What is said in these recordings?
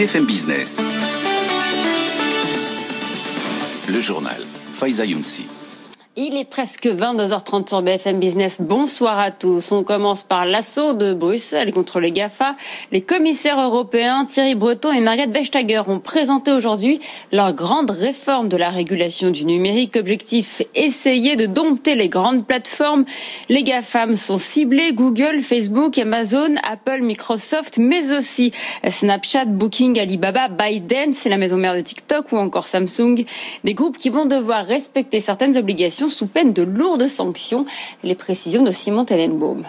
BFM Business. Le journal. Faiza Younsi. Il est presque 22h30 sur BFM Business. Bonsoir à tous. On commence par l'assaut de Bruxelles contre les GAFA. Les commissaires européens Thierry Breton et Margrethe Vestager ont présenté aujourd'hui leur grande réforme de la régulation du numérique. Objectif, essayer de dompter les grandes plateformes. Les GAFAM sont ciblés. Google, Facebook, Amazon, Apple, Microsoft, mais aussi Snapchat, Booking, Alibaba, Biden, c'est la maison mère de TikTok ou encore Samsung. Des groupes qui vont devoir respecter certaines obligations sous peine de lourdes sanctions. Les précisions de Simon Tellenbaum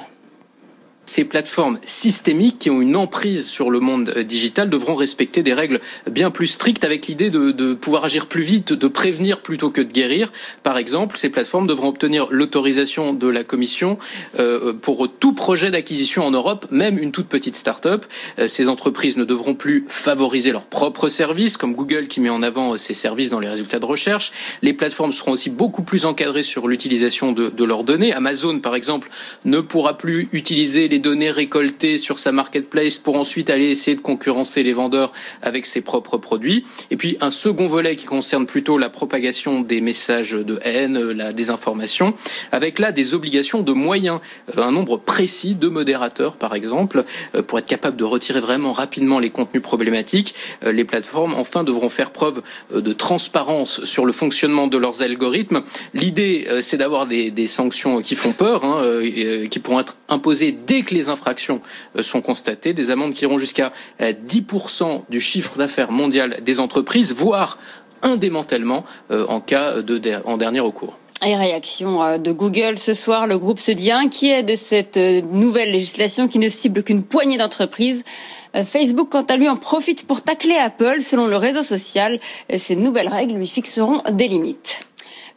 ces plateformes systémiques qui ont une emprise sur le monde euh, digital devront respecter des règles bien plus strictes avec l'idée de, pouvoir agir plus vite, de prévenir plutôt que de guérir. Par exemple, ces plateformes devront obtenir l'autorisation de la Commission euh, pour tout projet d'acquisition en Europe, même une toute petite start-up. Euh, ces entreprises ne devront plus favoriser leurs propres services, comme Google qui met en avant ses services dans les résultats de recherche. Les plateformes seront aussi beaucoup plus encadrées sur l'utilisation de, de leurs données. Amazon, par exemple, ne pourra plus utiliser les données récoltées sur sa marketplace pour ensuite aller essayer de concurrencer les vendeurs avec ses propres produits. Et puis un second volet qui concerne plutôt la propagation des messages de haine, la désinformation, avec là des obligations de moyens, euh, un nombre précis de modérateurs par exemple, euh, pour être capable de retirer vraiment rapidement les contenus problématiques. Euh, les plateformes enfin devront faire preuve de transparence sur le fonctionnement de leurs algorithmes. L'idée c'est d'avoir des, des, sanctions qui font peur, hein, qui pourront être imposées dès que les infractions euh, sont constatées, des amendes qui iront jusqu'à 10% euh, du chiffre d'affaires mondial des entreprises, voire un démantèlement euh, en cas de en dernier recours. Et réaction de Google ce soir, le groupe se dit inquiet de cette nouvelle législation qui ne cible qu'une poignée d'entreprises. Facebook, quant à lui, en profite pour tacler Apple. Selon le réseau social, ces nouvelles règles lui fixeront des limites.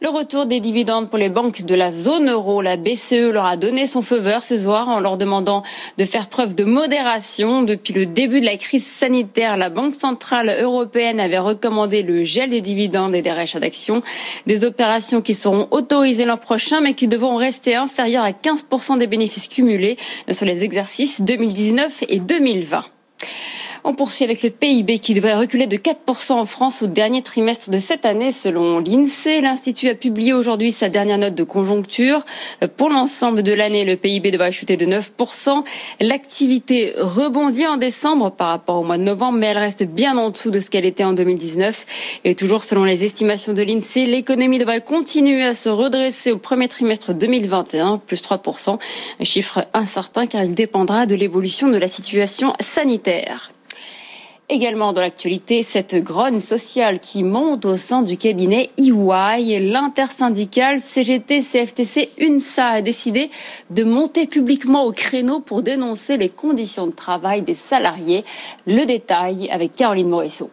Le retour des dividendes pour les banques de la zone euro, la BCE leur a donné son feu vert ce soir en leur demandant de faire preuve de modération. Depuis le début de la crise sanitaire, la Banque centrale européenne avait recommandé le gel des dividendes et des rachats d'actions, des opérations qui seront autorisées l'an prochain mais qui devront rester inférieures à 15% des bénéfices cumulés sur les exercices 2019 et 2020. On poursuit avec le PIB qui devrait reculer de 4% en France au dernier trimestre de cette année selon l'INSEE. L'Institut a publié aujourd'hui sa dernière note de conjoncture. Pour l'ensemble de l'année, le PIB devrait chuter de 9%. L'activité rebondit en décembre par rapport au mois de novembre, mais elle reste bien en dessous de ce qu'elle était en 2019. Et toujours selon les estimations de l'INSEE, l'économie devrait continuer à se redresser au premier trimestre 2021, plus 3%. Un chiffre incertain car il dépendra de l'évolution de la situation sanitaire. Également dans l'actualité, cette grogne sociale qui monte au sein du cabinet EY. L'intersyndicale CGT CFTC UNSA a décidé de monter publiquement au créneau pour dénoncer les conditions de travail des salariés. Le détail avec Caroline Morisseau.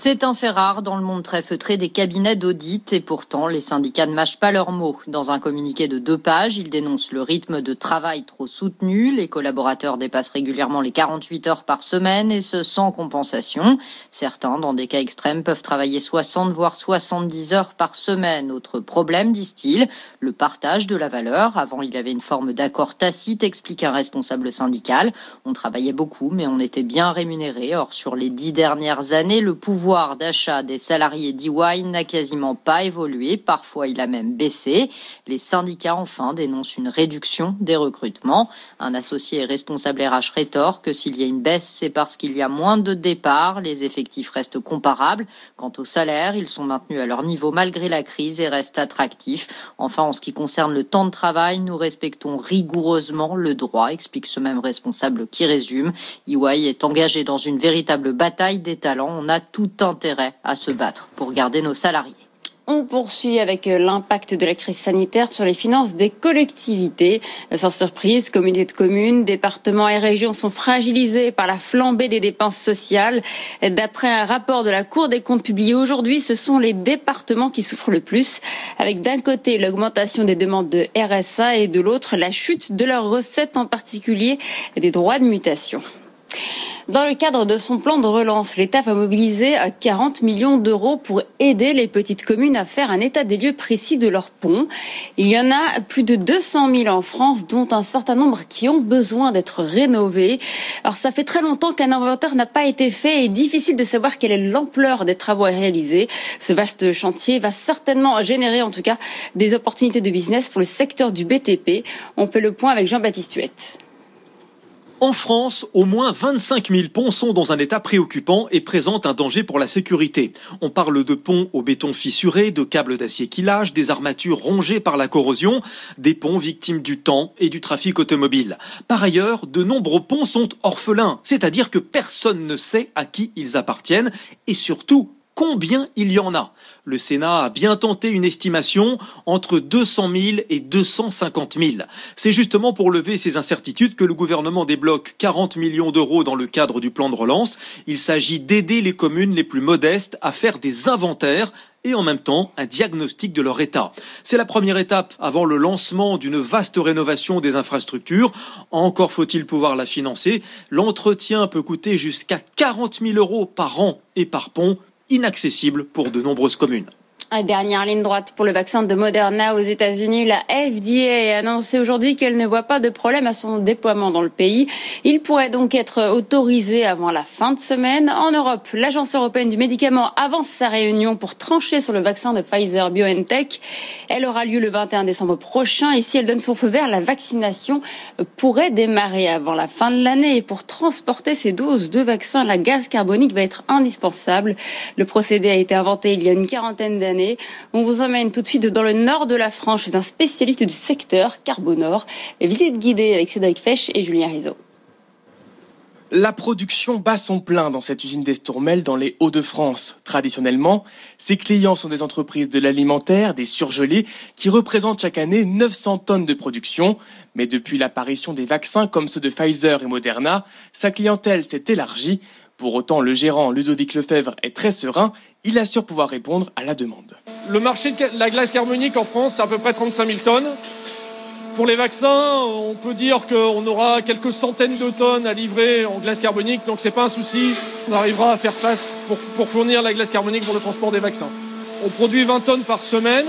C'est un fait rare dans le monde très feutré des cabinets d'audit et pourtant les syndicats ne mâchent pas leurs mots. Dans un communiqué de deux pages, ils dénoncent le rythme de travail trop soutenu. Les collaborateurs dépassent régulièrement les 48 heures par semaine et ce sans compensation. Certains, dans des cas extrêmes, peuvent travailler 60 voire 70 heures par semaine. Autre problème, disent-ils, le partage de la valeur. Avant, il y avait une forme d'accord tacite, explique un responsable syndical. On travaillait beaucoup, mais on était bien rémunéré. Or, sur les dix dernières années, le pouvoir pouvoir d'achat des salariés d'EY n'a quasiment pas évolué, parfois il a même baissé. Les syndicats enfin dénoncent une réduction des recrutements. Un associé responsable RH rétorque que s'il y a une baisse, c'est parce qu'il y a moins de départs, les effectifs restent comparables. Quant aux salaires, ils sont maintenus à leur niveau malgré la crise et restent attractifs. Enfin, en ce qui concerne le temps de travail, nous respectons rigoureusement le droit, explique ce même responsable qui résume. EY est engagé dans une véritable bataille des talents. On a tout intérêt à se battre pour garder nos salariés. On poursuit avec euh, l'impact de la crise sanitaire sur les finances des collectivités. Sans surprise, communautés de communes, départements et régions sont fragilisés par la flambée des dépenses sociales. D'après un rapport de la Cour des comptes publié aujourd'hui, ce sont les départements qui souffrent le plus, avec d'un côté l'augmentation des demandes de RSA et de l'autre la chute de leurs recettes, en particulier des droits de mutation. Dans le cadre de son plan de relance, l'État va mobiliser 40 millions d'euros pour aider les petites communes à faire un état des lieux précis de leurs ponts. Il y en a plus de 200 000 en France, dont un certain nombre qui ont besoin d'être rénovés. Alors ça fait très longtemps qu'un inventaire n'a pas été fait et difficile de savoir quelle est l'ampleur des travaux à réaliser. Ce vaste chantier va certainement générer en tout cas des opportunités de business pour le secteur du BTP. On fait le point avec Jean-Baptiste Huette. En France, au moins 25 000 ponts sont dans un état préoccupant et présentent un danger pour la sécurité. On parle de ponts au béton fissuré, de câbles d'acier qui lâchent, des armatures rongées par la corrosion, des ponts victimes du temps et du trafic automobile. Par ailleurs, de nombreux ponts sont orphelins, c'est-à-dire que personne ne sait à qui ils appartiennent et surtout combien il y en a. Le Sénat a bien tenté une estimation entre 200 000 et 250 000. C'est justement pour lever ces incertitudes que le gouvernement débloque 40 millions d'euros dans le cadre du plan de relance. Il s'agit d'aider les communes les plus modestes à faire des inventaires et en même temps un diagnostic de leur état. C'est la première étape avant le lancement d'une vaste rénovation des infrastructures. Encore faut-il pouvoir la financer. L'entretien peut coûter jusqu'à 40 000 euros par an et par pont inaccessible pour de nombreuses communes. Dernière ligne droite pour le vaccin de Moderna aux États-Unis. La FDA a annoncé aujourd'hui qu'elle ne voit pas de problème à son déploiement dans le pays. Il pourrait donc être autorisé avant la fin de semaine. En Europe, l'Agence européenne du médicament avance sa réunion pour trancher sur le vaccin de Pfizer BioNTech. Elle aura lieu le 21 décembre prochain et si elle donne son feu vert, la vaccination pourrait démarrer avant la fin de l'année. Et pour transporter ces doses de vaccins, la gaz carbonique va être indispensable. Le procédé a été inventé il y a une quarantaine d'années on vous emmène tout de suite dans le nord de la France chez un spécialiste du secteur, Carbonor. Visite guidée avec Cédric Fesch et Julien Rizzo. La production bat son plein dans cette usine d'Estourmel dans les Hauts-de-France. Traditionnellement, ses clients sont des entreprises de l'alimentaire, des surgelés, qui représentent chaque année 900 tonnes de production. Mais depuis l'apparition des vaccins comme ceux de Pfizer et Moderna, sa clientèle s'est élargie. Pour autant, le gérant Ludovic Lefebvre est très serein, il assure pouvoir répondre à la demande. Le marché de la glace carbonique en France, c'est à peu près 35 000 tonnes. Pour les vaccins, on peut dire qu'on aura quelques centaines de tonnes à livrer en glace carbonique, donc c'est pas un souci. On arrivera à faire face pour, fournir la glace carbonique pour le transport des vaccins. On produit 20 tonnes par semaine.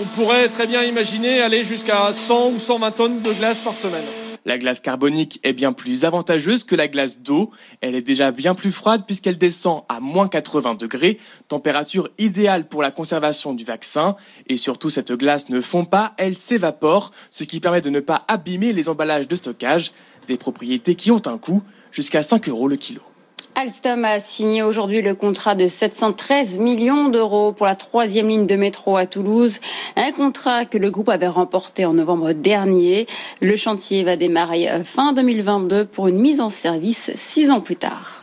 On pourrait très bien imaginer aller jusqu'à 100 ou 120 tonnes de glace par semaine. La glace carbonique est bien plus avantageuse que la glace d'eau. Elle est déjà bien plus froide puisqu'elle descend à moins 80 degrés, température idéale pour la conservation du vaccin. Et surtout, cette glace ne fond pas, elle s'évapore, ce qui permet de ne pas abîmer les emballages de stockage. Des propriétés qui ont un coût, jusqu'à 5 euros le kilo. Alstom a signé aujourd'hui le contrat de 713 millions d'euros pour la troisième ligne de métro à Toulouse, un contrat que le groupe avait remporté en novembre dernier. Le chantier va démarrer fin 2022 pour une mise en service six ans plus tard.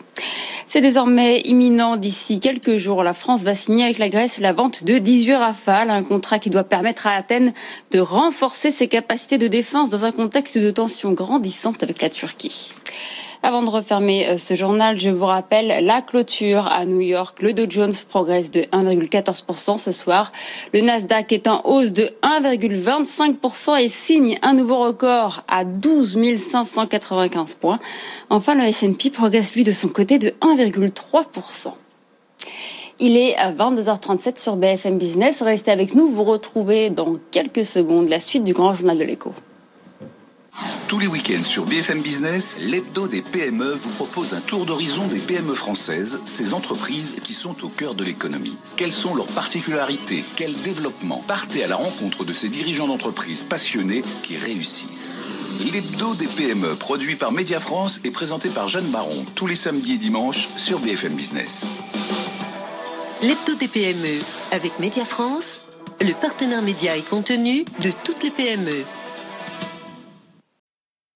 C'est désormais imminent. D'ici quelques jours, la France va signer avec la Grèce la vente de 18 rafales, un contrat qui doit permettre à Athènes de renforcer ses capacités de défense dans un contexte de tension grandissante avec la Turquie. Avant de refermer euh, ce journal, je vous rappelle la clôture à New York. Le Dow Jones progresse de 1,14% ce soir. Le Nasdaq est en hausse de 1,25% et signe un nouveau record à 12 595 points. Enfin, le S&P progresse lui de son côté de 1,3%. Il est à 22h37 sur BFM Business. Restez avec nous. Vous retrouvez dans quelques secondes la suite du grand journal de l'écho. Tous les week-ends sur BFM Business, l'hebdo des PME vous propose un tour d'horizon des PME françaises, ces entreprises qui sont au cœur de l'économie. Quelles sont leurs particularités? Quels développements Partez à la rencontre de ces dirigeants d'entreprises passionnés qui réussissent. L'hebdo des PME, produit par Média France et présenté par Jeanne Baron, tous les samedis et dimanches sur BFM Business. L'hebdo des PME, avec Média France, le partenaire média et contenu de toutes les PME.